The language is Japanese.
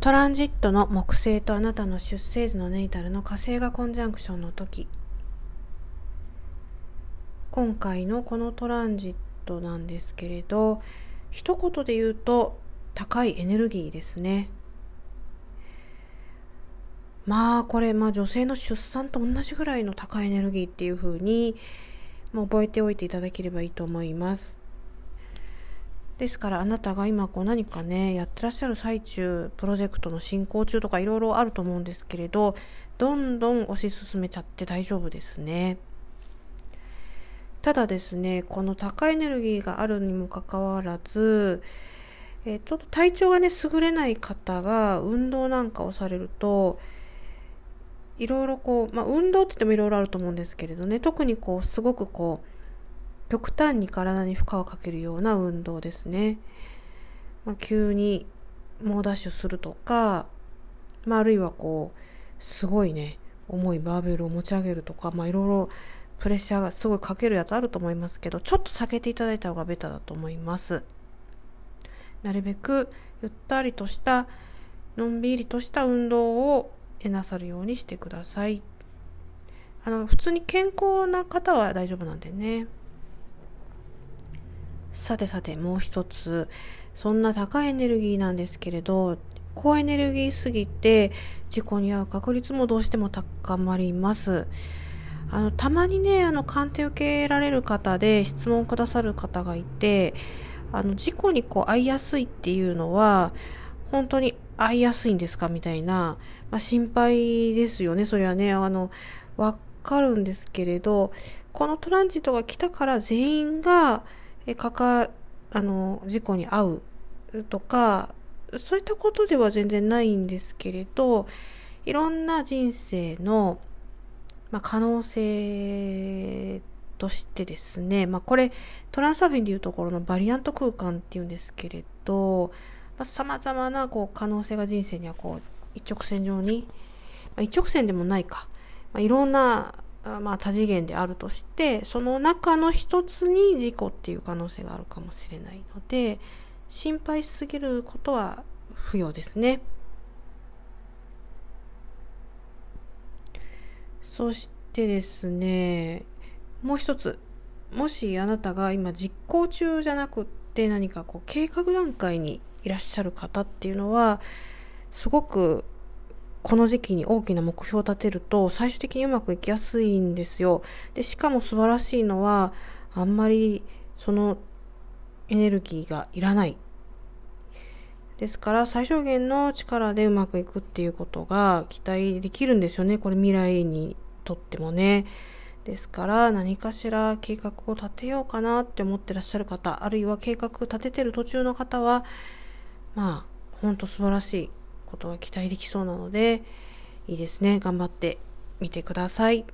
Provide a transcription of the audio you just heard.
トランジットの木星とあなたの出生図のネイタルの火星がコンジャンクションの時。今回のこのトランジットなんですけれど一言で言うと高いエネルギーですね。まあこれまあ女性の出産と同じぐらいの高いエネルギーっていう風にもう覚えておいていただければいいと思います。ですからあなたが今こう何かねやってらっしゃる最中プロジェクトの進行中とかいろいろあると思うんですけれどどんどん推し進めちゃって大丈夫ですね。ただですねこの高いエネルギーがあるにもかかわらずえちょっと体調がね優れない方が運動なんかをされるといろいろこう、まあ、運動って言ってもいろいろあると思うんですけれどね特にこうすごくこう極端に体に負荷をかけるような運動ですね。まあ、急に猛ダッシュするとか、まあ、あるいはこう、すごいね、重いバーベルを持ち上げるとか、まあ、いろいろプレッシャーがすごいかけるやつあると思いますけど、ちょっと避けていただいた方がベタだと思います。なるべくゆったりとした、のんびりとした運動をなさるようにしてください。あの、普通に健康な方は大丈夫なんでね。さてさてもう一つ。そんな高いエネルギーなんですけれど高エネルギーすぎて事故に遭う確率もどうしても高まります。あのたまにねあの鑑定受けられる方で質問をくださる方がいてあの事故にこう遭いやすいっていうのは本当に遭いやすいんですかみたいな、まあ、心配ですよね。それはねあのわかるんですけれどこのトランジットが来たから全員がえかかあの事故に遭うとかそういったことでは全然ないんですけれどいろんな人生の、まあ、可能性としてですね、まあ、これトランスサーフィンでいうところのバリアント空間っていうんですけれどさまざ、まなこう可能性が人生にはこう一直線上に、まあ、一直線でもないか、まあ、いろんなまあ多次元であるとしてその中の一つに事故っていう可能性があるかもしれないので心配しすぎることは不要ですね。そしてですねもう一つもしあなたが今実行中じゃなくって何かこう計画段階にいらっしゃる方っていうのはすごくこの時期に大きな目標を立てると最終的にうまくいきやすいんですよ。で、しかも素晴らしいのは、あんまりそのエネルギーがいらない。ですから最小限の力でうまくいくっていうことが期待できるんですよね。これ未来にとってもね。ですから何かしら計画を立てようかなって思ってらっしゃる方、あるいは計画立ててる途中の方は、まあ、ほんと素晴らしいことが期待できそうなので、いいですね。頑張ってみてください。